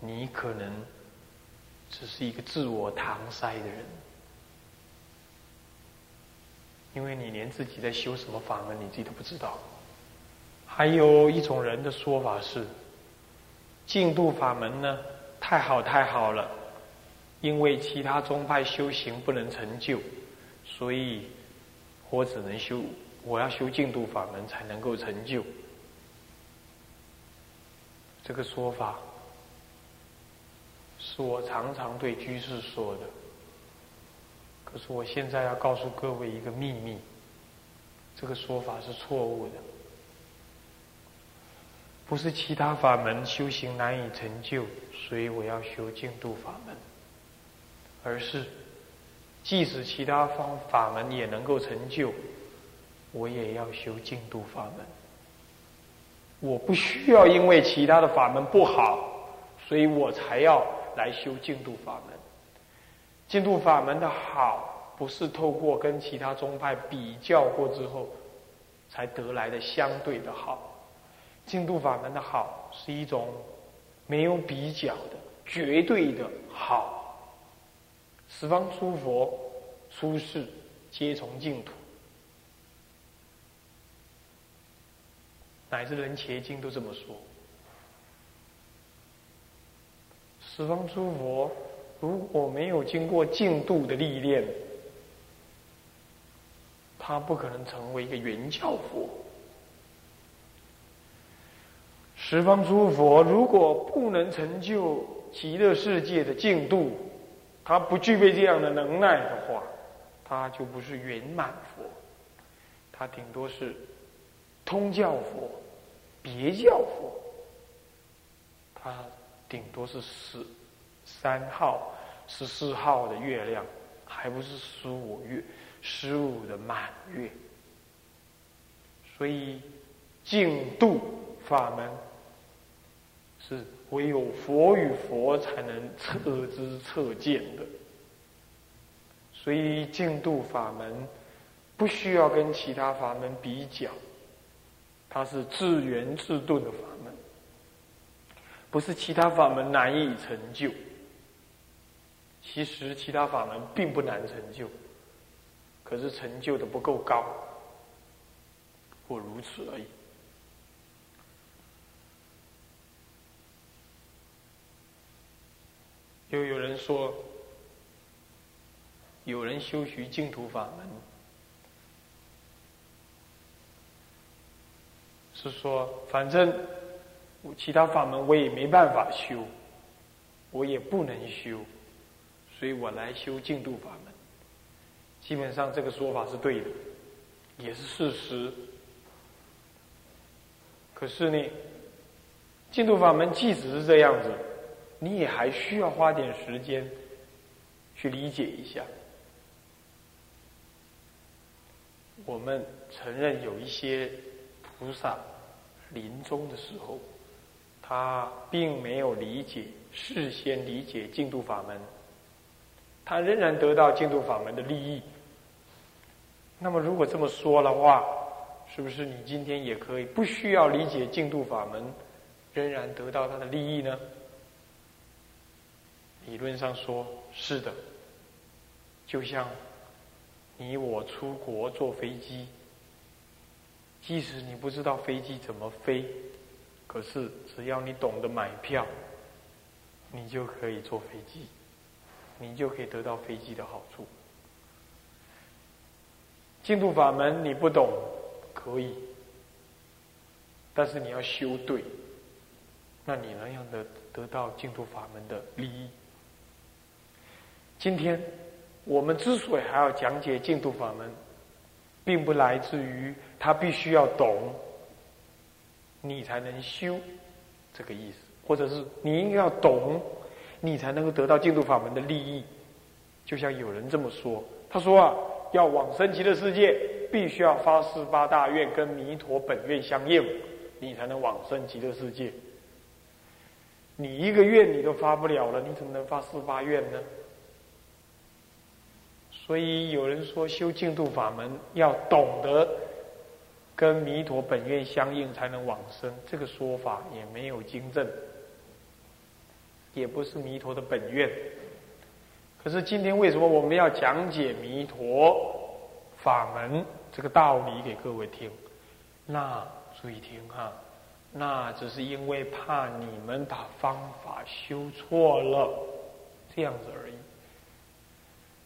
你可能只是一个自我搪塞的人，因为你连自己在修什么法门你自己都不知道。还有一种人的说法是，净度法门呢太好太好了，因为其他宗派修行不能成就，所以我只能修，我要修净度法门才能够成就。这个说法是我常常对居士说的，可是我现在要告诉各位一个秘密，这个说法是错误的，不是其他法门修行难以成就，所以我要修净度法门，而是即使其他方法门也能够成就，我也要修净度法门。我不需要因为其他的法门不好，所以我才要来修净土法门。净土法门的好，不是透过跟其他宗派比较过之后才得来的相对的好。净土法门的好，是一种没有比较的绝对的好。十方诸佛、出世皆从净土。乃至人伽经都这么说。十方诸佛如果没有经过净度的历练，他不可能成为一个圆教佛。十方诸佛如果不能成就极乐世界的净度，他不具备这样的能耐的话，他就不是圆满佛，他顶多是。通教佛、别教佛，他顶多是十三号、十四号的月亮，还不是十五月、十五的满月。所以净度法门是唯有佛与佛才能测知测见的。所以净度法门不需要跟其他法门比较。它是自圆自顿的法门，不是其他法门难以成就。其实其他法门并不难成就，可是成就的不够高，或如此而已。又有人说，有人修习净土法门。是说，反正其他法门我也没办法修，我也不能修，所以我来修净土法门。基本上这个说法是对的，也是事实。可是呢，净土法门即使是这样子，你也还需要花点时间去理解一下。我们承认有一些。菩萨临终的时候，他并没有理解事先理解净土法门，他仍然得到净土法门的利益。那么，如果这么说的话，是不是你今天也可以不需要理解净土法门，仍然得到他的利益呢？理论上说是的，就像你我出国坐飞机。即使你不知道飞机怎么飞，可是只要你懂得买票，你就可以坐飞机，你就可以得到飞机的好处。净土法门你不懂可以，但是你要修对，那你能样的得到净土法门的利益？今天我们之所以还要讲解净土法门。并不来自于他必须要懂，你才能修，这个意思，或者是你应该要懂，你才能够得到净土法门的利益。就像有人这么说，他说啊，要往生极乐世界，必须要发四八大愿跟弥陀本愿相应，你才能往生极乐世界。你一个愿你都发不了了，你怎么能发四八愿呢？所以有人说修净土法门要懂得跟弥陀本愿相应才能往生，这个说法也没有经证。也不是弥陀的本愿。可是今天为什么我们要讲解弥陀法门这个道理给各位听？那注意听哈，那只是因为怕你们把方法修错了，这样子而已。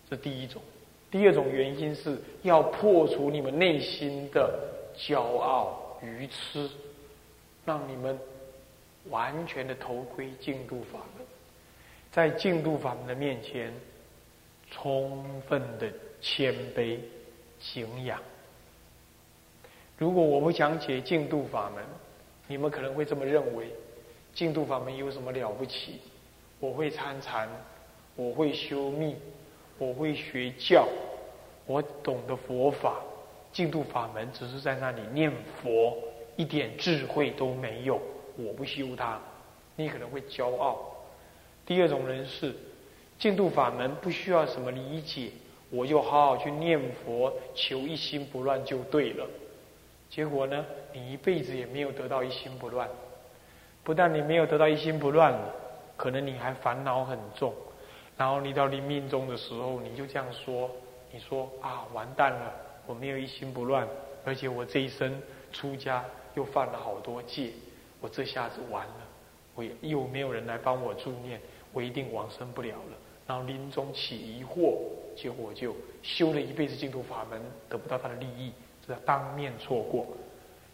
这第一种。第二种原因是要破除你们内心的骄傲、愚痴，让你们完全的头盔净度法门，在净度法门的面前，充分的谦卑敬仰。如果我不讲解净度法门，你们可能会这么认为：净度法门有什么了不起？我会参禅，我会修密。我会学教，我懂得佛法，净土法门只是在那里念佛，一点智慧都没有。我不修它，你可能会骄傲。第二种人是，净土法门不需要什么理解，我就好好去念佛，求一心不乱就对了。结果呢，你一辈子也没有得到一心不乱。不但你没有得到一心不乱，可能你还烦恼很重。然后你到临命终的时候，你就这样说：“你说啊，完蛋了，我没有一心不乱，而且我这一生出家又犯了好多戒，我这下子完了，我又没有人来帮我助念，我一定往生不了了。然后临终起疑惑，结果就修了一辈子净土法门，得不到他的利益，这当面错过。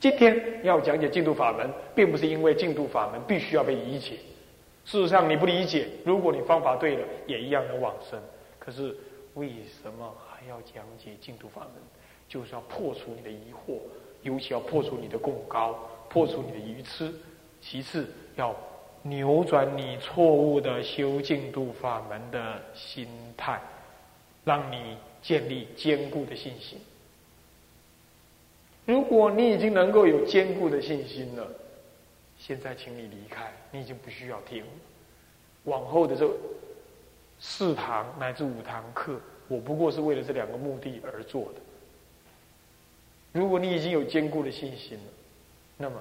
今天要讲解净土法门，并不是因为净土法门必须要被理解。”事实上，你不理解，如果你方法对了，也一样能往生。可是，为什么还要讲解净土法门？就是要破除你的疑惑，尤其要破除你的共高，破除你的愚痴。其次，要扭转你错误的修净土法门的心态，让你建立坚固的信心。如果你已经能够有坚固的信心了。现在，请你离开，你已经不需要听。往后的这四堂乃至五堂课，我不过是为了这两个目的而做的。如果你已经有坚固的信心了，那么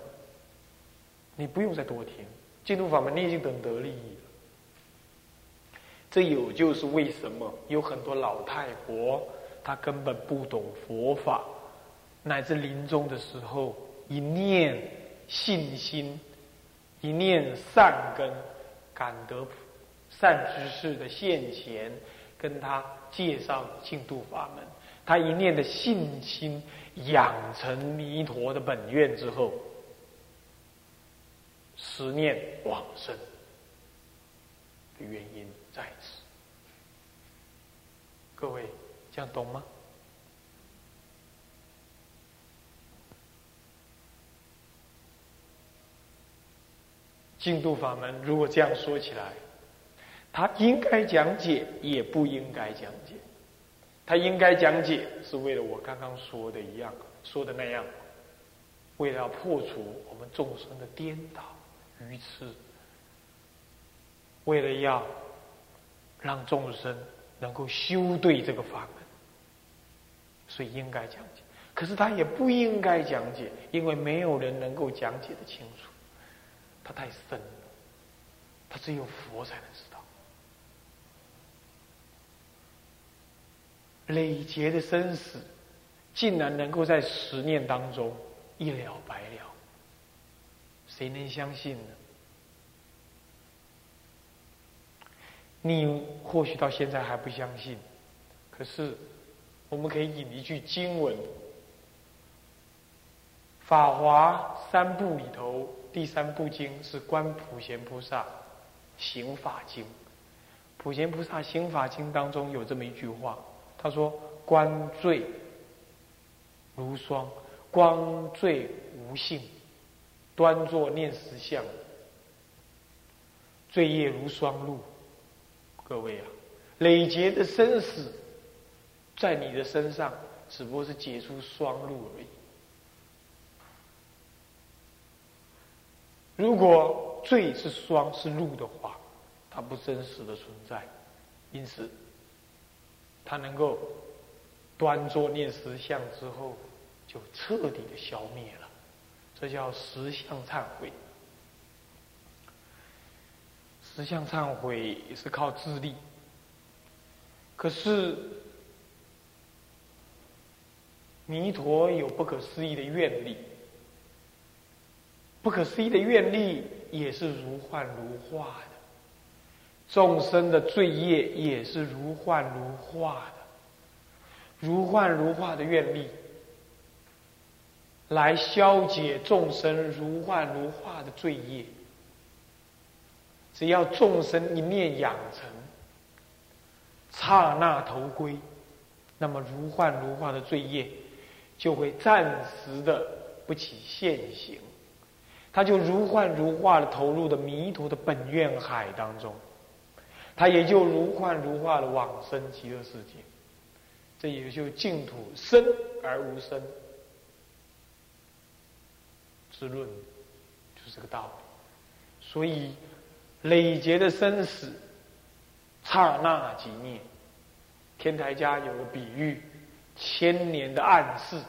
你不用再多听净土法门，你已经等得利益了。这有就是为什么有很多老太婆，她根本不懂佛法，乃至临终的时候一念信心。一念善根，感得善知识的现前，跟他介绍净土法门，他一念的信心养成弥陀的本愿之后，十念往生的原因在此。各位这样懂吗？净土法门，如果这样说起来，他应该讲解，也不应该讲解。他应该讲解，是为了我刚刚说的一样，说的那样，为了要破除我们众生的颠倒愚痴，为了要让众生能够修对这个法门，所以应该讲解。可是他也不应该讲解，因为没有人能够讲解的清楚。它太深了，它只有佛才能知道。累劫的生死，竟然能够在十念当中一了百了，谁能相信呢？你或许到现在还不相信，可是我们可以引一句经文，《法华三部》里头。第三部经是《观普贤菩萨行法经》，普贤菩萨行法经当中有这么一句话，他说：“观罪如霜，光罪无性，端坐念实相，罪业如霜露。”各位啊，累劫的生死在你的身上，只不过是结出霜露而已。如果罪是霜是露的话，它不真实的存在，因此，他能够端坐念实相之后，就彻底的消灭了，这叫实相忏悔。实相忏悔也是靠自力，可是弥陀有不可思议的愿力，不可思议的愿力也是如幻如化的，众生的罪业也是如幻如化的，如幻如化的愿力。来消解众生如幻如化的罪业。只要众生一念养成，刹那投归，那么如幻如化的罪业就会暂时的不起现行，他就如幻如化的投入的迷途的本愿海当中，他也就如幻如化的往生极乐世界。这也就净土生而无生。之论就是这个道理，所以累劫的生死，刹那即灭。天台家有个比喻，千年的暗室，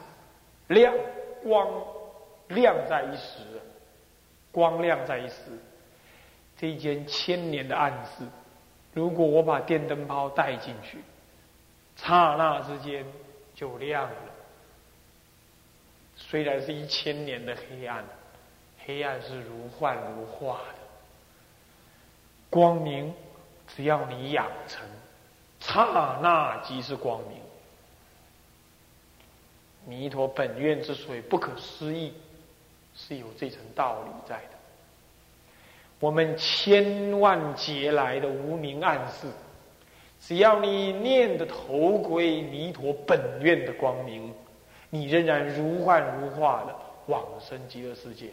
亮光亮在一时，光亮在一时。这一间千年的暗室，如果我把电灯泡带进去，刹那之间就亮了。虽然是一千年的黑暗，黑暗是如幻如化的。光明，只要你养成，刹那即是光明。弥陀本愿之所以不可思议，是有这层道理在的。我们千万劫来的无名暗示，只要你念的头归弥陀本愿的光明。你仍然如幻如化的往生极乐世界，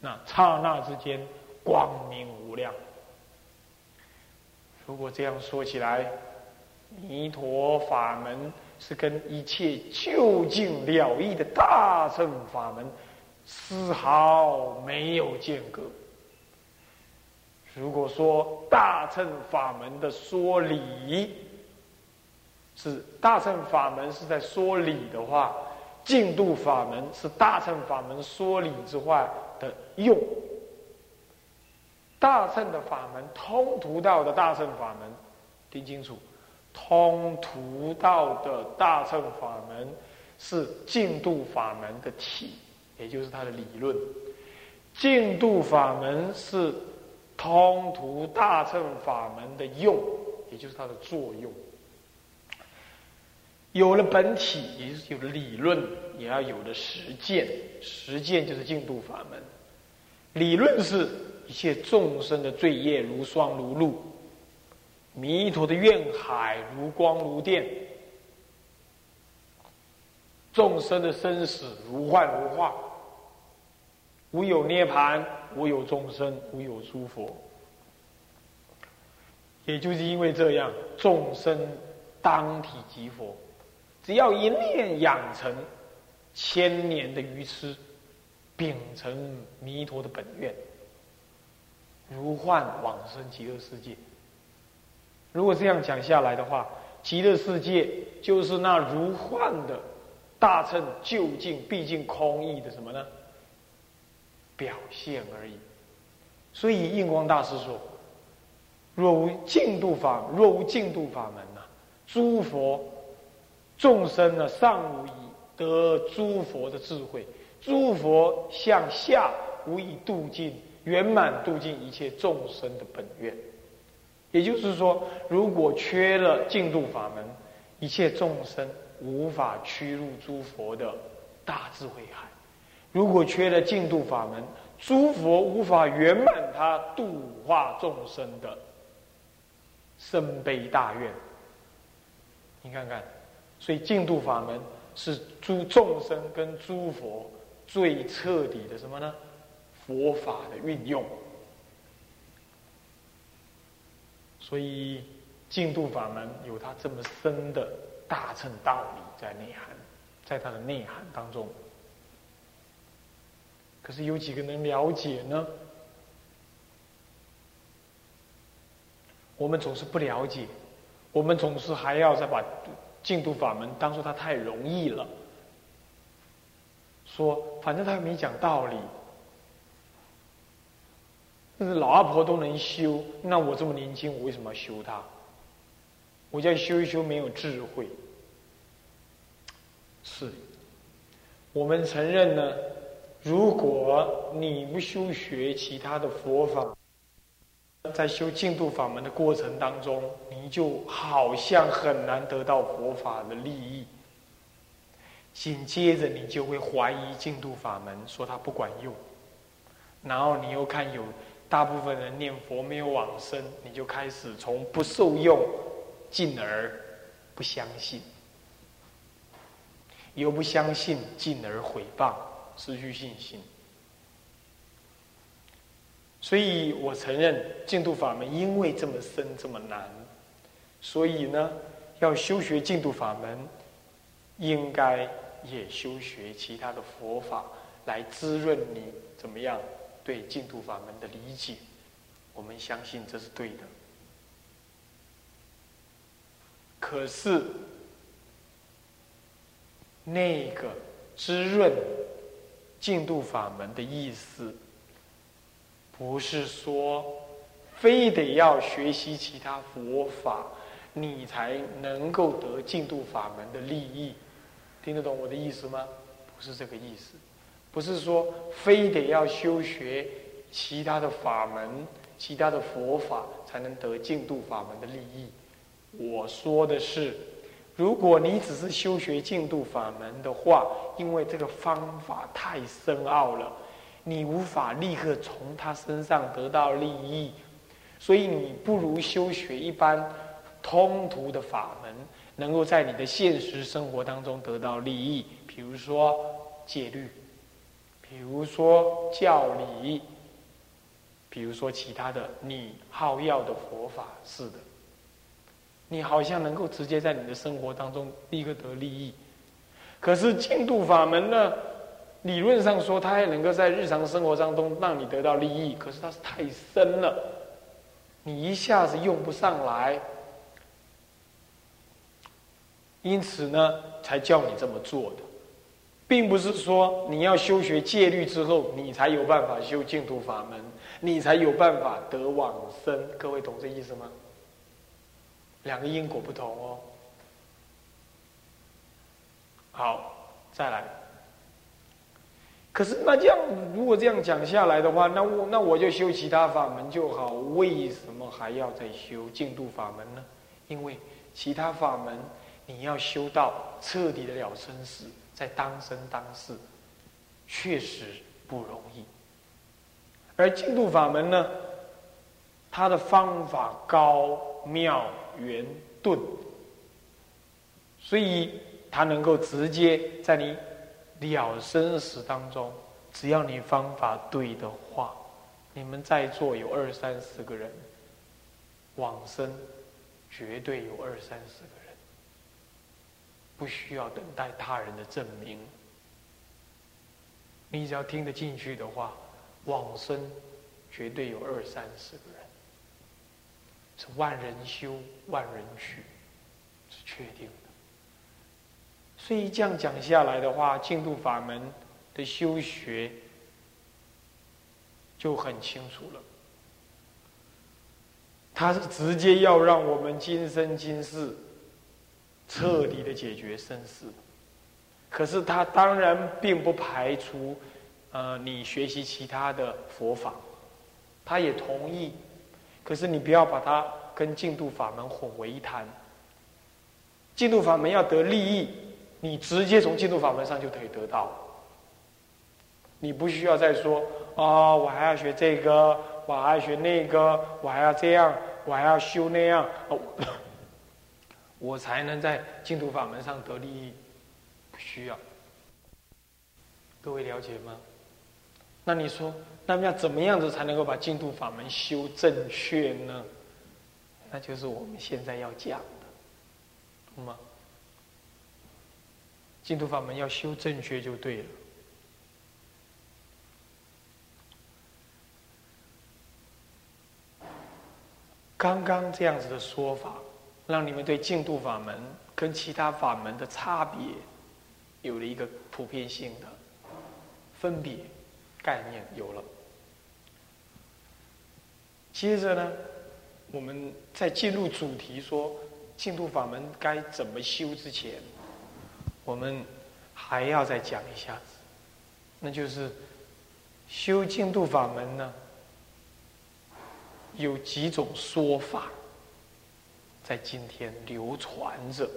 那刹那之间光明无量。如果这样说起来，弥陀法门是跟一切究竟了义的大乘法门丝毫没有间隔。如果说大乘法门的说理是大乘法门是在说理的话。净度法门是大乘法门说理之外的用，大乘的法门通途道的大乘法门，听清楚，通途道的大乘法门是净度法门的体，也就是它的理论。净度法门是通途大乘法门的用，也就是它的作用。有了本体，也就是有了理论，也要有了实践。实践就是净度法门。理论是一切众生的罪业如霜如露，弥陀的愿海如光如电，众生的生死如幻如化，无有涅盘，无有众生，无有诸佛。也就是因为这样，众生当体即佛。只要一念养成千年的愚痴，秉承弥陀的本愿，如幻往生极乐世界。如果这样讲下来的话，极乐世界就是那如幻的大乘究竟毕竟空义的什么呢？表现而已。所以印光大师说：“若无净度法，若无净度法门呐，诸佛。”众生呢，尚无以得诸佛的智慧；诸佛向下，无以度尽圆满度尽一切众生的本愿。也就是说，如果缺了净度法门，一切众生无法趋入诸佛的大智慧海；如果缺了净度法门，诸佛无法圆满他度化众生的深悲大愿。你看看。所以净土法门是诸众生跟诸佛最彻底的什么呢？佛法的运用。所以净土法门有它这么深的大乘道理在内涵，在它的内涵当中。可是有几个能了解呢？我们总是不了解，我们总是还要再把。净土法门，当做他太容易了，说反正他没讲道理，那老阿婆都能修，那我这么年轻，我为什么要修它？我叫修一修，没有智慧。是，我们承认呢。如果你不修学其他的佛法，在修净土法门的过程当中，你就好像很难得到佛法的利益。紧接着，你就会怀疑净土法门，说它不管用。然后你又看有大部分人念佛没有往生，你就开始从不受用，进而不相信，又不相信，进而毁谤。失去信心，所以我承认净土法门因为这么深这么难，所以呢，要修学净土法门，应该也修学其他的佛法来滋润你怎么样对净土法门的理解。我们相信这是对的，可是那个滋润。净度法门的意思，不是说非得要学习其他佛法，你才能够得净度法门的利益。听得懂我的意思吗？不是这个意思，不是说非得要修学其他的法门、其他的佛法才能得净度法门的利益。我说的是。如果你只是修学净度法门的话，因为这个方法太深奥了，你无法立刻从他身上得到利益，所以你不如修学一般通途的法门，能够在你的现实生活当中得到利益。比如说戒律，比如说教理，比如说其他的你好要的佛法，是的。你好像能够直接在你的生活当中立刻得利益，可是净度法门呢？理论上说，它还能够在日常生活当中让你得到利益，可是它是太深了，你一下子用不上来，因此呢，才叫你这么做的，并不是说你要修学戒律之后，你才有办法修净土法门，你才有办法得往生。各位懂这意思吗？两个因果不同哦。好，再来。可是那这样，如果这样讲下来的话，那我那我就修其他法门就好，为什么还要再修净度法门呢？因为其他法门你要修到彻底的了生死，在当生当世，确实不容易。而净度法门呢，它的方法高妙。圆钝，所以它能够直接在你了生死当中，只要你方法对的话，你们在座有二三十个人，往生绝对有二三十个人，不需要等待他人的证明，你只要听得进去的话，往生绝对有二三十个人。是万人修，万人去，是确定的。所以这样讲下来的话，净土法门的修学就很清楚了。他是直接要让我们今生今世彻底的解决生死，可是他当然并不排除，呃，你学习其他的佛法，他也同意。可是你不要把它跟净土法门混为一谈。净土法门要得利益，你直接从净土法门上就可以得到。你不需要再说啊，我还要学这个，我还要学那个，我还要这样，我还要修那样，我才能在净土法门上得利益。不需要。各位了解吗？那你说？那么要怎么样子才能够把净土法门修正确呢？那就是我们现在要讲的，懂吗？净土法门要修正确就对了。刚刚这样子的说法，让你们对净土法门跟其他法门的差别，有了一个普遍性的分别概念，有了。接着呢，我们在进入主题说净土法门该怎么修之前，我们还要再讲一下子，那就是修净土法门呢，有几种说法，在今天流传着。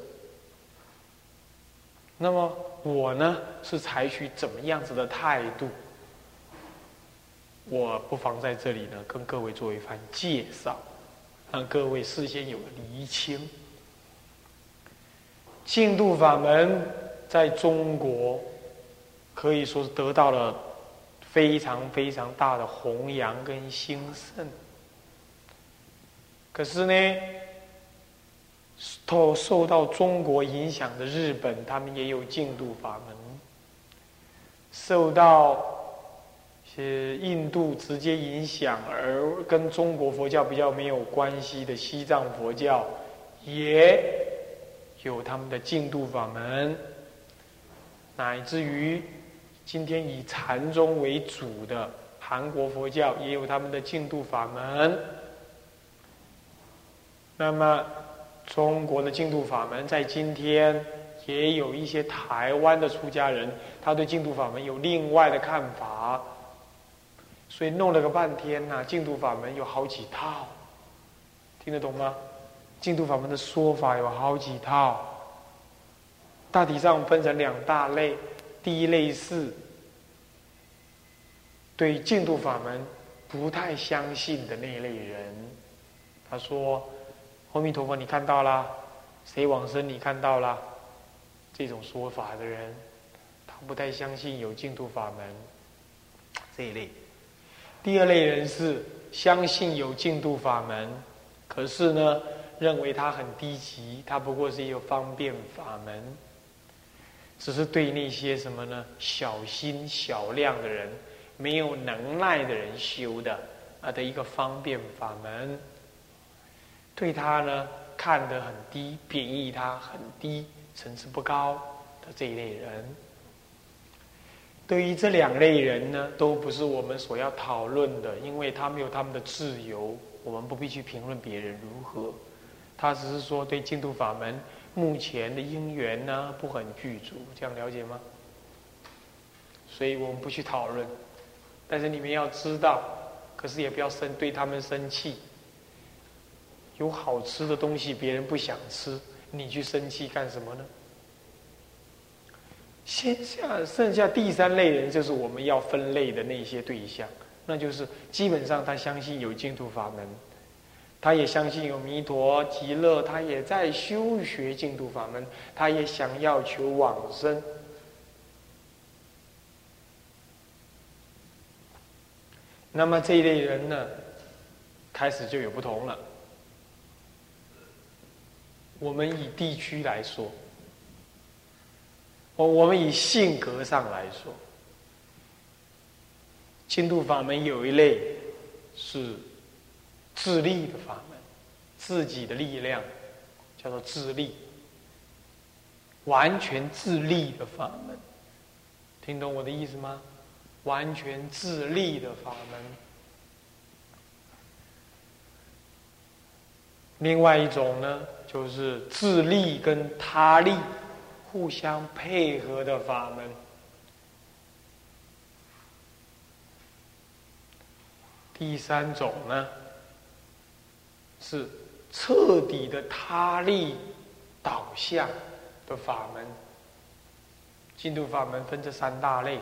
那么我呢，是采取怎么样子的态度？我不妨在这里呢，跟各位做一番介绍，让各位事先有个厘清。净土法门在中国可以说是得到了非常非常大的弘扬跟兴盛。可是呢，受受到中国影响的日本，他们也有净土法门，受到。是印度直接影响，而跟中国佛教比较没有关系的西藏佛教，也有他们的净土法门，乃至于今天以禅宗为主的韩国佛教也有他们的净土法门。那么，中国的净土法门在今天也有一些台湾的出家人，他对净土法门有另外的看法。所以弄了个半天呐，净土法门有好几套，听得懂吗？净土法门的说法有好几套，大体上分成两大类。第一类是对净土法门不太相信的那一类人，他说：“阿弥陀佛，你看到了？谁往生？你看到了？”这种说法的人，他不太相信有净土法门这一类。第二类人是相信有净土法门，可是呢，认为它很低级，它不过是一个方便法门，只是对那些什么呢，小心小量的人、没有能耐的人修的啊的一个方便法门，对他呢看得很低，贬义他很低，层次不高的这一类人。对于这两类人呢，都不是我们所要讨论的，因为他们有他们的自由，我们不必去评论别人如何。他只是说对净土法门目前的因缘呢不很具足，这样了解吗？所以我们不去讨论，但是你们要知道，可是也不要生对他们生气。有好吃的东西别人不想吃，你去生气干什么呢？先下剩下第三类人，就是我们要分类的那些对象，那就是基本上他相信有净土法门，他也相信有弥陀极乐，他也在修学净土法门，他也想要求往生。那么这一类人呢，开始就有不同了。我们以地区来说。我我们以性格上来说，净土法门有一类是自立的法门，自己的力量叫做自立，完全自立的法门，听懂我的意思吗？完全自立的法门。另外一种呢，就是自立跟他立。互相配合的法门。第三种呢，是彻底的他力导向的法门。净土法门分这三大类，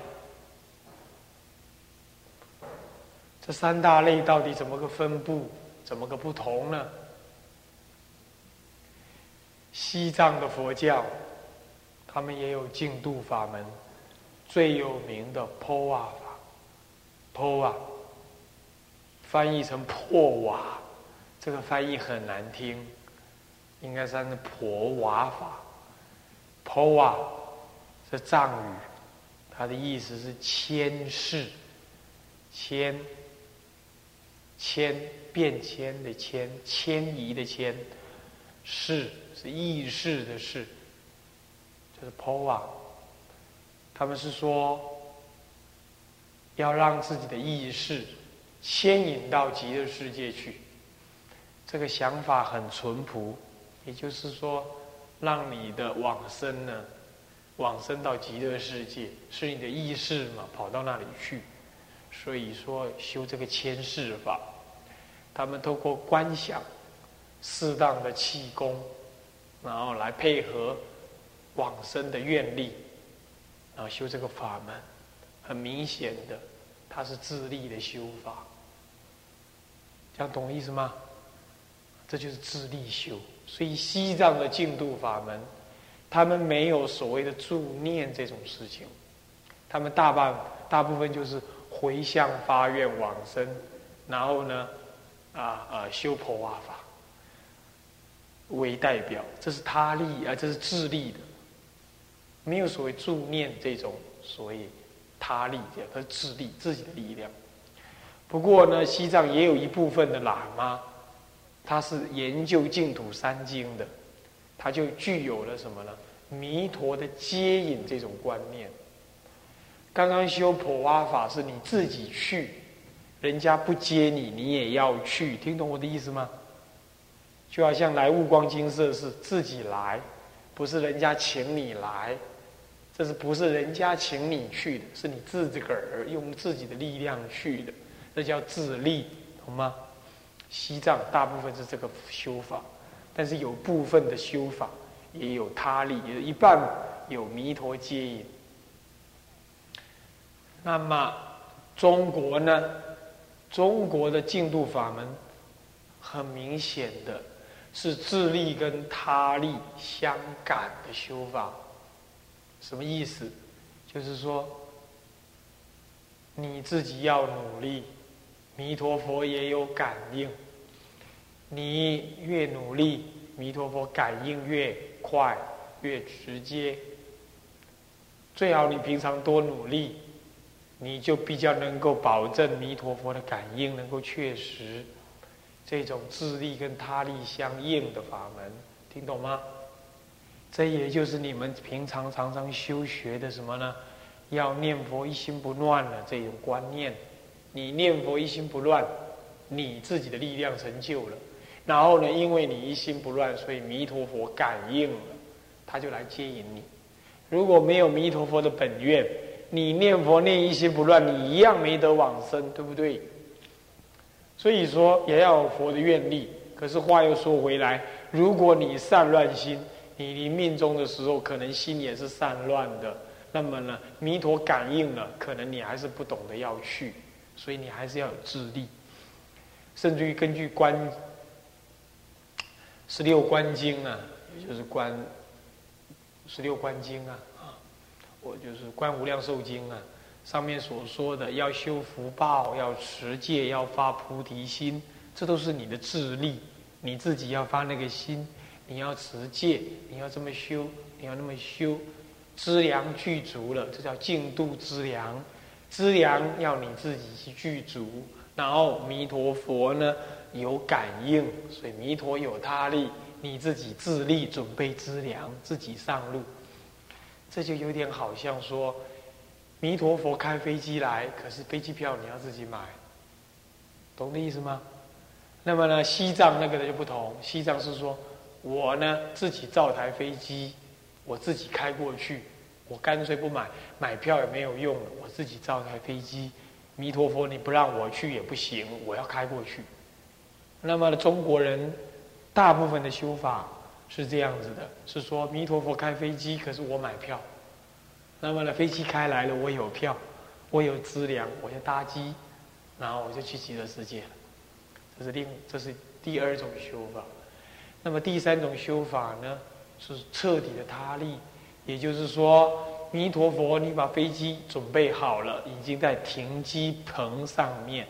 这三大类到底怎么个分布，怎么个不同呢？西藏的佛教。他们也有净土法门，最有名的破瓦法，破瓦翻译成破瓦，这个翻译很难听，应该算是破瓦法。破瓦是藏语，它的意思是迁世，迁迁变迁的迁，迁移的迁，世是意识的世。就是 POA，他们是说要让自己的意识牵引到极乐世界去。这个想法很淳朴，也就是说，让你的往生呢，往生到极乐世界，是你的意识嘛，跑到那里去。所以说修这个牵示法，他们透过观想适当的气功，然后来配合往生的愿力，然后修这个法门，很明显的，它是自力的修法。这样懂意思吗？这就是自力修。所以西藏的净土法门，他们没有所谓的助念这种事情，他们大半大部分就是。回向发愿往生，然后呢，啊啊修婆瓦法为代表，这是他力啊，这是自力的，没有所谓助念这种所谓他力这样，它是自力自己的力量。不过呢，西藏也有一部分的喇嘛，他是研究净土三经的，他就具有了什么呢？弥陀的接引这种观念。刚刚修普瓦法是你自己去，人家不接你，你也要去，听懂我的意思吗？就好像来悟光金色是自己来，不是人家请你来，这是不是人家请你去的？是你自个儿用自己的力量去的，这叫自力，懂吗？西藏大部分是这个修法，但是有部分的修法也有他力，也一半有弥陀接引。那么，中国呢？中国的净土法门，很明显的是自力跟他力相感的修法。什么意思？就是说，你自己要努力，弥陀佛也有感应。你越努力，弥陀佛感应越快、越直接。最好你平常多努力。你就比较能够保证弥陀佛的感应能够确实，这种自力跟他力相应的法门，听懂吗？这也就是你们平常常常修学的什么呢？要念佛一心不乱的这种观念。你念佛一心不乱，你自己的力量成就了。然后呢，因为你一心不乱，所以弥陀佛感应了，他就来接引你。如果没有弥陀佛的本愿，你念佛念一心不乱，你一样没得往生，对不对？所以说也要佛的愿力。可是话又说回来，如果你散乱心，你临命终的时候可能心也是散乱的。那么呢，弥陀感应了，可能你还是不懂得要去，所以你还是要有智力。甚至于根据观十六观经啊，就是观十六观经啊。我就是《观无量寿经》啊，上面所说的要修福报、要持戒、要发菩提心，这都是你的智力，你自己要发那个心，你要持戒，你要这么修，你要那么修，资粮具足了，这叫净度资粮。资粮要你自己去具足，然后弥陀佛呢有感应，所以弥陀有他力，你自己自力准备资粮，自己上路。这就有点好像说，弥陀佛开飞机来，可是飞机票你要自己买，懂的意思吗？那么呢，西藏那个的就不同，西藏是说，我呢自己造台飞机，我自己开过去，我干脆不买，买票也没有用了，我自己造台飞机，弥陀佛你不让我去也不行，我要开过去。那么中国人大部分的修法。是这样子的，是说弥陀佛开飞机，可是我买票。那么呢，飞机开来了，我有票，我有资粮，我就搭机，然后我就去极乐世界了。这是另，这是第二种修法。那么第三种修法呢，是彻底的他力，也就是说，弥陀佛，你把飞机准备好了，已经在停机棚上面，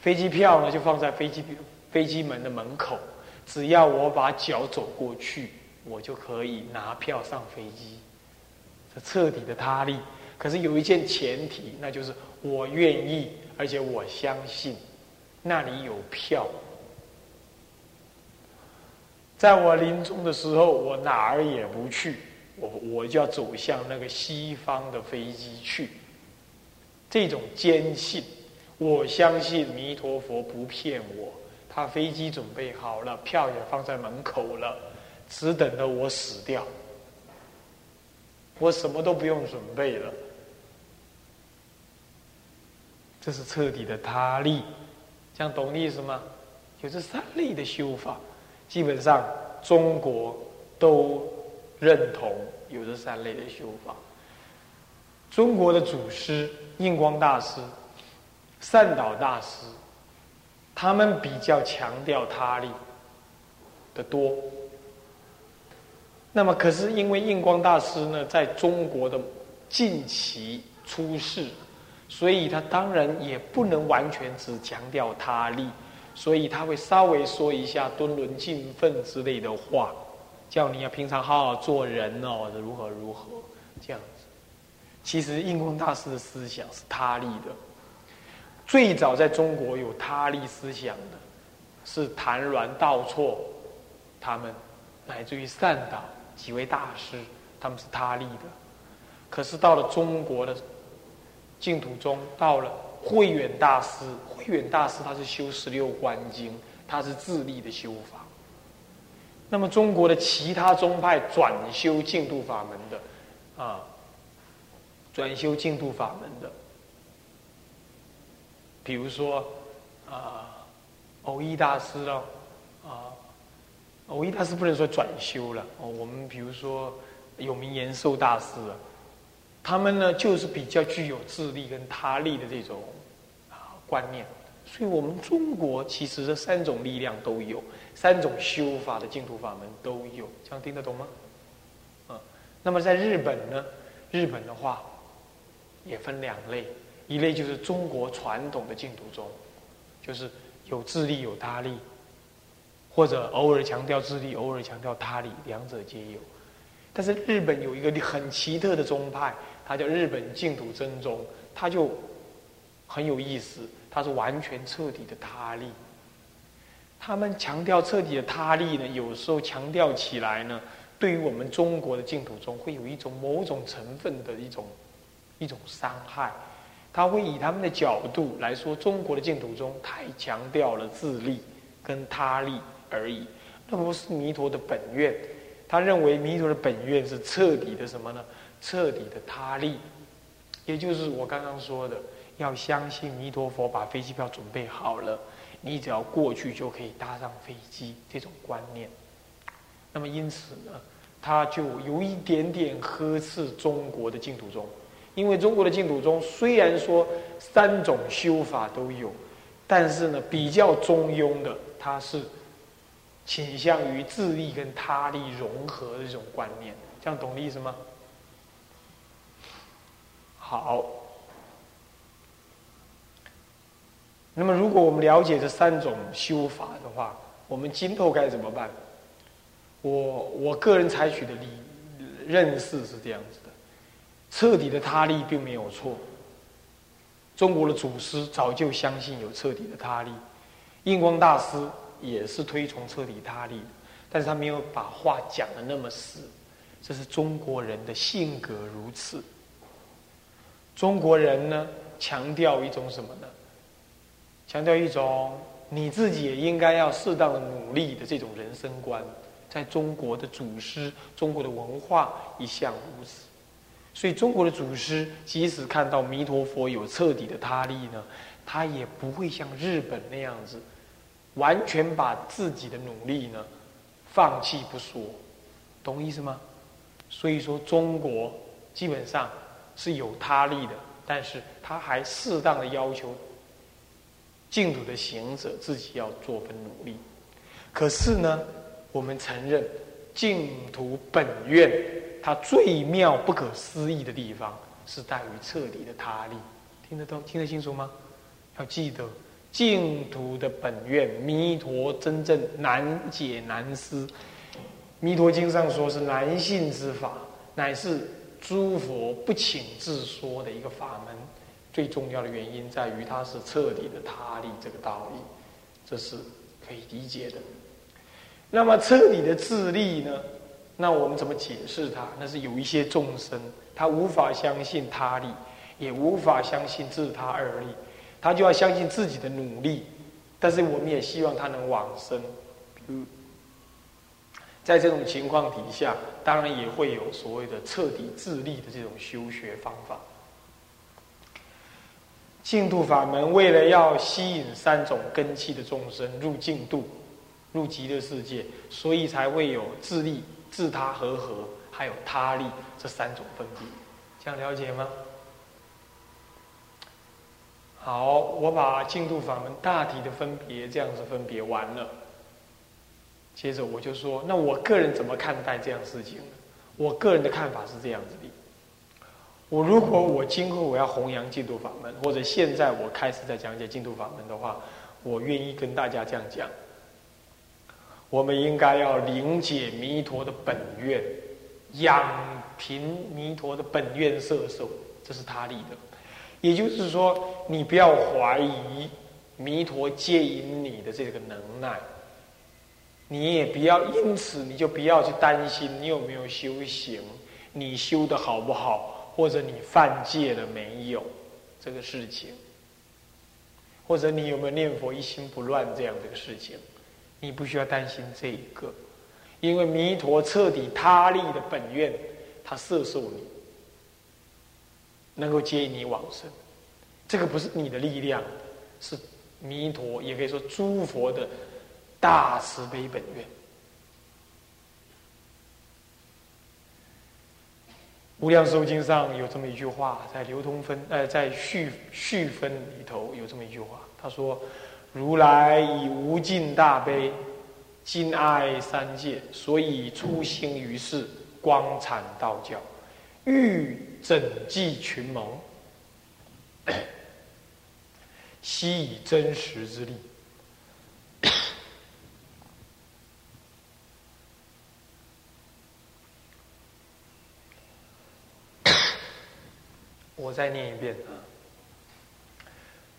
飞机票呢就放在飞机飞机门的门口。只要我把脚走过去，我就可以拿票上飞机。这彻底的他力。可是有一件前提，那就是我愿意，而且我相信那里有票。在我临终的时候，我哪儿也不去，我我就要走向那个西方的飞机去。这种坚信，我相信弥陀佛不骗我，他飞机准备好了，票也放在门口了，只等着我死掉。我什么都不用准备了，这是彻底的他力，这样懂意思吗？有这三类的修法，基本上中国都认同有这三类的修法。中国的祖师印光大师、善导大师，他们比较强调他力的多。那么，可是因为印光大师呢，在中国的近期出世，所以他当然也不能完全只强调他力，所以他会稍微说一下敦伦敬奋之类的话，叫你要平常好好做人哦，如何如何这样子。其实印光大师的思想是他立的，最早在中国有他立思想的，是谭鸾道错他们，乃至于善导。几位大师，他们是他立的，可是到了中国的净土中，到了慧远大师，慧远大师他是修十六观经，他是自立的修法。那么中国的其他宗派转修净土法门的，啊，转修净土法门的，比如说啊，偶一大师了，啊。我一大师不能说转修了哦，我们比如说有名延寿大师啊，他们呢就是比较具有自力跟他力的这种啊观念，所以我们中国其实这三种力量都有，三种修法的净土法门都有，这样听得懂吗？啊，那么在日本呢，日本的话也分两类，一类就是中国传统的净土宗，就是有自力有他力。或者偶尔强调自力，偶尔强调他力，两者皆有。但是日本有一个很奇特的宗派，它叫日本净土真宗，它就很有意思，它是完全彻底的他力。他们强调彻底的他力呢，有时候强调起来呢，对于我们中国的净土宗会有一种某种成分的一种一种伤害。他会以他们的角度来说，中国的净土宗太强调了自力跟他力。而已，那不是弥陀的本愿。他认为弥陀的本愿是彻底的什么呢？彻底的他力，也就是我刚刚说的，要相信弥陀佛把飞机票准备好了，你只要过去就可以搭上飞机这种观念。那么因此呢，他就有一点点呵斥中国的净土宗，因为中国的净土宗虽然说三种修法都有，但是呢，比较中庸的，它是。倾向于自力跟他利融合的这种观念，这样懂的意思吗？好，那么如果我们了解这三种修法的话，我们今后该怎么办？我我个人采取的理认识是这样子的：彻底的他利并没有错。中国的祖师早就相信有彻底的他利，印光大师。也是推崇彻底他力，但是他没有把话讲的那么死，这是中国人的性格如此。中国人呢，强调一种什么呢？强调一种你自己也应该要适当的努力的这种人生观，在中国的祖师、中国的文化一向如此。所以中国的祖师即使看到弥陀佛有彻底的他力呢，他也不会像日本那样子。完全把自己的努力呢放弃不说，懂意思吗？所以说中国基本上是有他力的，但是他还适当的要求净土的行者自己要做份努力。可是呢，我们承认净土本愿它最妙不可思议的地方是在于彻底的他力，听得懂听得清楚吗？要记得。净土的本愿，弥陀真正难解难思。弥陀经上说是难信之法，乃是诸佛不请自说的一个法门。最重要的原因在于它是彻底的他力这个道理，这是可以理解的。那么彻底的自利呢？那我们怎么解释它？那是有一些众生他无法相信他力，也无法相信自他二力。他就要相信自己的努力，但是我们也希望他能往生。嗯，在这种情况底下，当然也会有所谓的彻底自立的这种修学方法。净土法门为了要吸引三种根器的众生入净土、入极乐世界，所以才会有自利、自他和合，还有他利这三种分别。这样了解吗？好，我把净土法门大体的分别这样子分别完了。接着我就说，那我个人怎么看待这样事情呢？我个人的看法是这样子的：我如果我今后我要弘扬净土法门，或者现在我开始在讲解净土法门的话，我愿意跟大家这样讲：我们应该要理解弥陀的本愿，养贫弥陀的本愿摄受，这是他立的。也就是说，你不要怀疑弥陀接引你的这个能耐，你也不要因此你就不要去担心你有没有修行，你修的好不好，或者你犯戒了没有这个事情，或者你有没有念佛一心不乱这样这个事情，你不需要担心这一个，因为弥陀彻底他力的本愿，他摄受你。能够接引你往生，这个不是你的力量，是弥陀，也可以说诸佛的大慈悲本愿。无量寿经上有这么一句话，在流通分呃，在续续分里头有这么一句话，他说：“如来以无尽大悲，今爱三界，所以出兴于世，光阐道教。”欲整济群盟，悉以真实之力。我再念一遍！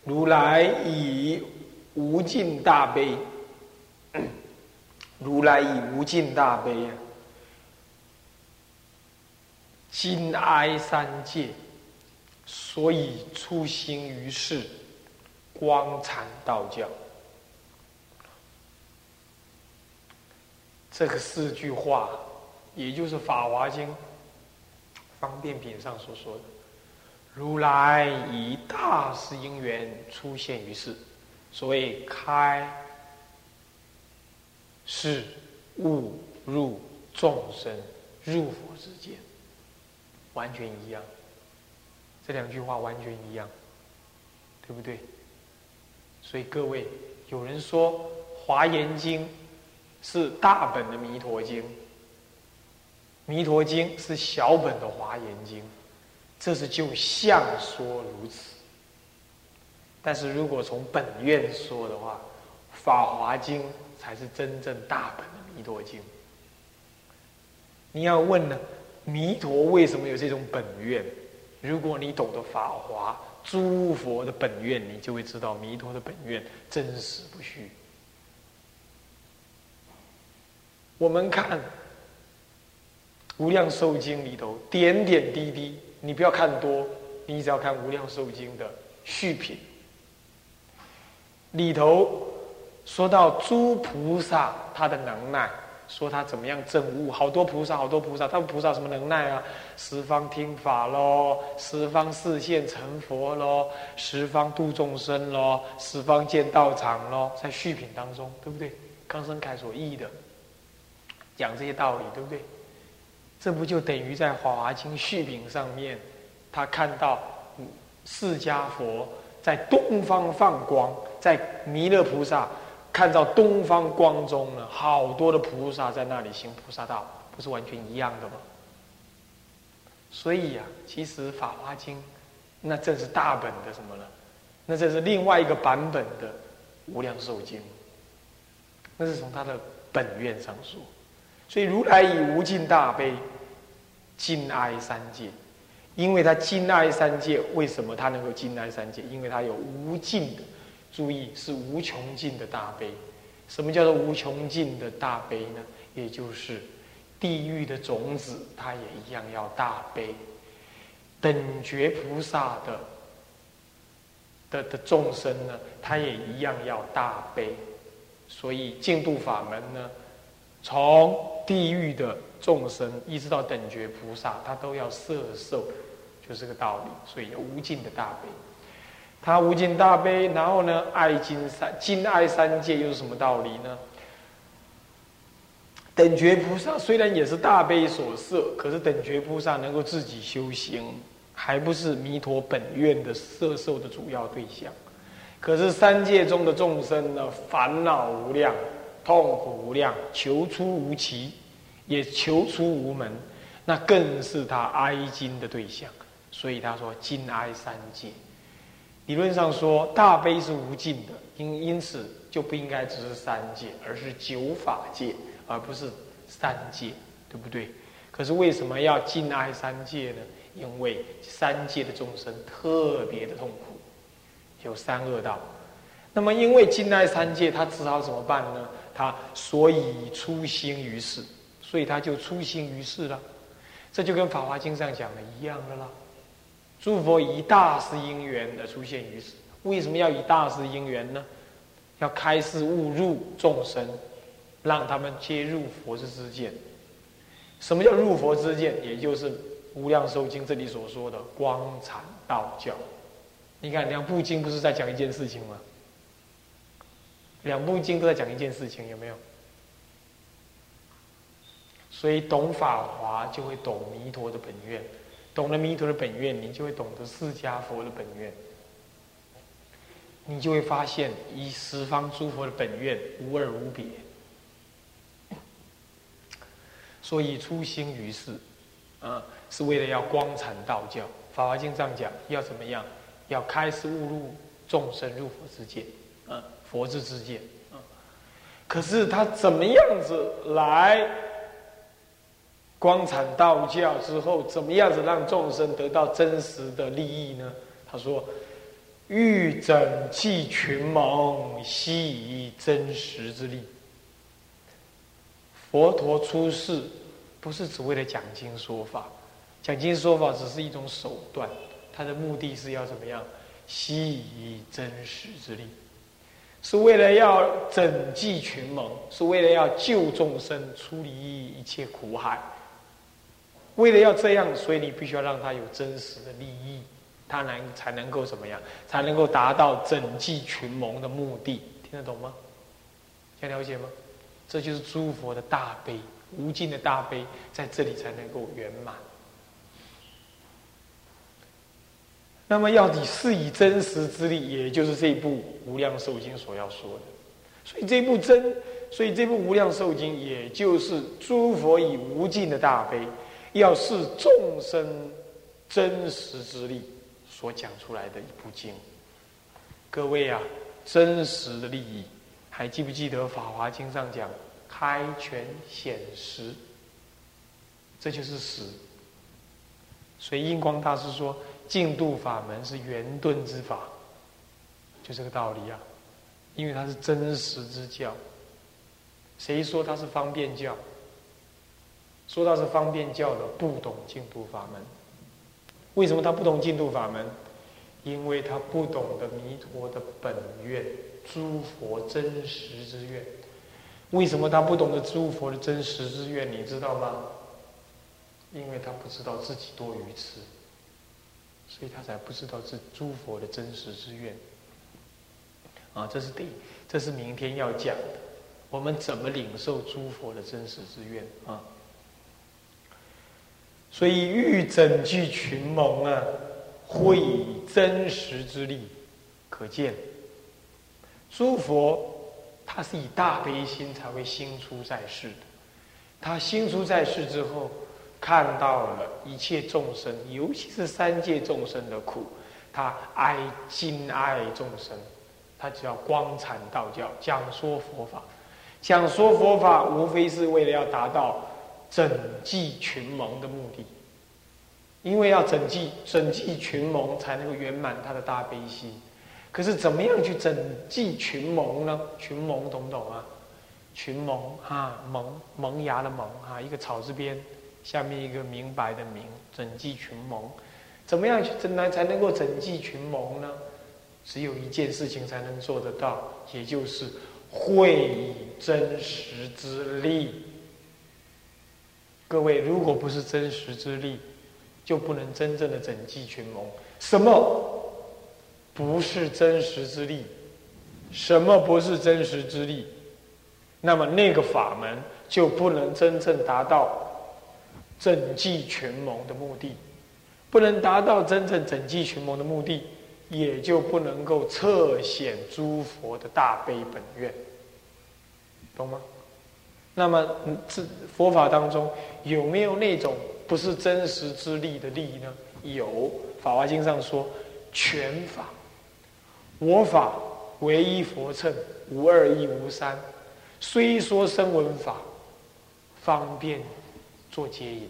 如来以无尽大悲，如来以无尽大悲啊！今哀三界，所以出兴于世，光阐道教。这个四句话，也就是《法华经》方便品上所说的：“如来以大事因缘出现于世，所谓开示悟入众生入佛之间。”完全一样，这两句话完全一样，对不对？所以各位，有人说《华严经》是大本的《弥陀经》，《弥陀经》是小本的《华严经》，这是就相说如此。但是如果从本愿说的话，《法华经》才是真正大本的《弥陀经》。你要问呢？弥陀为什么有这种本愿？如果你懂得法华诸佛的本愿，你就会知道弥陀的本愿真实不虚。我们看《无量寿经》里头点点滴滴，你不要看多，你只要看《无量寿经》的续品，里头说到诸菩萨他的能耐。说他怎么样证悟？好多菩萨，好多菩萨，他们菩萨什么能耐啊？十方听法喽，十方四现成佛喽，十方度众生喽，十方建道场喽，在续品当中，对不对？康生凯所译的，讲这些道理，对不对？这不就等于在《法华经》续品上面，他看到释迦佛在东方放光，在弥勒菩萨。看到东方光中呢，好多的菩萨在那里行菩萨道，不是完全一样的吗？所以呀，其实《法华经》那正是大本的什么呢？那这是另外一个版本的《无量寿经》，那是从他的本愿上说。所以如来以无尽大悲，尽哀三界，因为他尽哀三界，为什么他能够尽哀三界？因为他有无尽的。注意，是无穷尽的大悲。什么叫做无穷尽的大悲呢？也就是地狱的种子，他也一样要大悲。等觉菩萨的的的众生呢，他也一样要大悲。所以净度法门呢，从地狱的众生一直到等觉菩萨，他都要摄受，就是个道理。所以有无尽的大悲，他无尽大悲，然后呢，爱金三金爱三界又是什么道理呢？等觉菩萨虽然也是大悲所摄，可是等觉菩萨能够自己修行，还不是弥陀本愿的摄受的主要对象。可是三界中的众生呢，烦恼无量，痛苦无量，求出无期，也求出无门，那更是他哀经的对象。所以他说敬哀三界。理论上说，大悲是无尽的，因因此就不应该只是三界，而是九法界，而不是三界，对不对？可是为什么要敬哀三界呢？因为三界的众生特别的痛苦。有三恶道，那么因为敬哀三界，他只好怎么办呢？他所以出心于世，所以他就出心于世了。这就跟《法华经》上讲的一样的啦。诸佛以大师因缘而出现于世，为什么要以大师因缘呢？要开示误入众生，让他们接入佛之之见。什么叫入佛之见？也就是《无量寿经》这里所说的光禅道教。你看两部经不是在讲一件事情吗？两部经都在讲一件事情，有没有？所以懂法华就会懂弥陀的本愿，懂了弥陀的本愿，你就会懂得释迦佛的本愿，你就会发现以十方诸佛的本愿无二无别。所以初心于世，啊，是为了要光阐道教。法华经上讲要怎么样？要开始误入众生入佛之界，啊，佛之之界，啊，可是他怎么样子来光阐道教之后，怎么样子让众生得到真实的利益呢？他说：“欲整济群蒙，悉以真实之力。”佛陀出世不是只为了讲经说法，讲经说法只是一种手段。他的目的是要怎么样？吸以真实之力，是为了要拯济群蒙，是为了要救众生，出离一切苦海。为了要这样，所以你必须要让他有真实的利益，他能才能够怎么样？才能够达到拯济群蒙的目的。听得懂吗？想了解吗？这就是诸佛的大悲，无尽的大悲，在这里才能够圆满。那么要以是以真实之力，也就是这部《无量寿经》所要说的。所以这部真，所以这部《无量寿经》，也就是诸佛以无尽的大悲，要是众生真实之力所讲出来的一部经。各位啊，真实的利益，还记不记得《法华经》上讲开权显实？这就是实。所以印光大师说。净度法门是圆顿之法，就这个道理啊！因为它是真实之教。谁说它是方便教？说它是方便教的，不懂净度法门。为什么他不懂净度法门？因为他不懂得弥陀的本愿，诸佛真实之愿。为什么他不懂得诸佛的真实之愿？你知道吗？因为他不知道自己多愚痴。所以他才不知道是诸佛的真实之愿啊！这是第，这是明天要讲的。我们怎么领受诸佛的真实之愿啊？所以欲整具群蒙啊，会以真实之力，可见诸佛他是以大悲心才会心出在世的。他心出在世之后。看到了一切众生，尤其是三界众生的苦，他哀敬爱众生，他只要光阐道教，讲说佛法，讲说佛法，无非是为了要达到整济群蒙的目的。因为要整济整济群蒙，才能够圆满他的大悲心。可是怎么样去整济群蒙呢？群蒙懂不懂啊？群蒙哈萌萌芽的萌哈，一个草字边。下面一个明白的明，整济群蒙，怎么样去怎来才能够整济群蒙呢？只有一件事情才能做得到，也就是会以真实之力。各位，如果不是真实之力，就不能真正的整济群盟。什么不是真实之力？什么不是真实之力？那么那个法门就不能真正达到整济群盟的目的，不能达到真正整济群盟的目的，也就不能够彻显诸佛的大悲本愿，懂吗？那么这佛法当中有没有那种不是真实之力的力呢？有，《法华经》上说全法，我法唯一佛乘，无二亦无三。虽说声闻法方便做接引，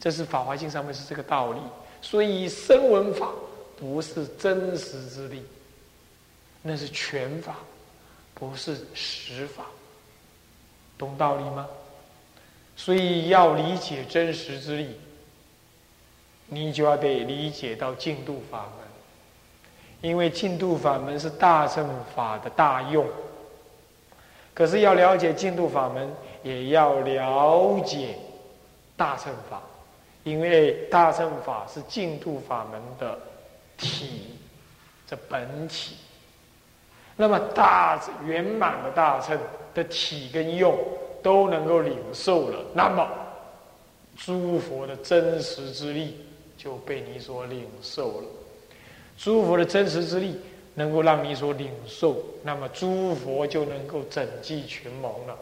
这是《法华经》上面是这个道理。所以声闻法不是真实之力，那是全法，不是实法，懂道理吗？所以要理解真实之力，你就要得理解到净度法门，因为净度法门是大乘法的大用。可是要了解净度法门，也要了解大乘法，因为大乘法是净土法门的体，这本体。那么大圆满的大乘的体跟用都能够领受了，那么诸佛的真实之力就被你所领受了，诸佛的真实之力。能够让你所领受，那么诸佛就能够整济群蒙了。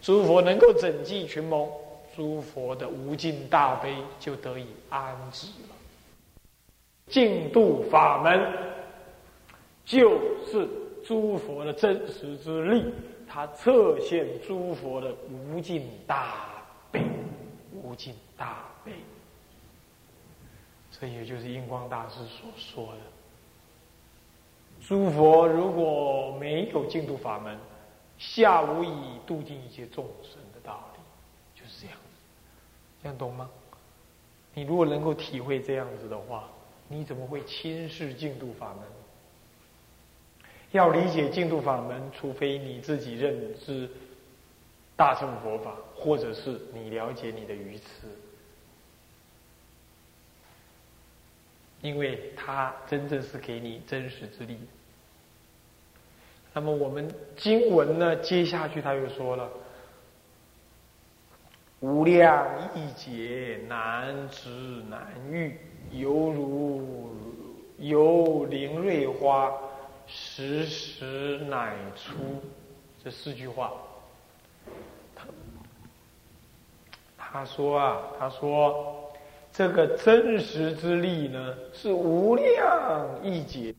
诸佛能够整济群蒙，诸佛的无尽大悲就得以安置了。净度法门就是诸佛的真实之力，它侧现诸佛的无尽大悲，无尽大悲。这也就是印光大师所说的。诸佛如果没有净土法门，下无以度尽一切众生，这样懂吗？你如果能够体会这样子的话，你怎么会轻视净土法门？要理解净土法门，除非你自己认知大乘佛法，或者是你了解你的愚痴。因为它真正是给你真实之力。那么我们经文呢，接下去他又说了：“无量义解难知难遇，犹如犹灵瑞花，时时乃出。”这四句话，他他说啊，他说。这个真实之力呢，是无量义解。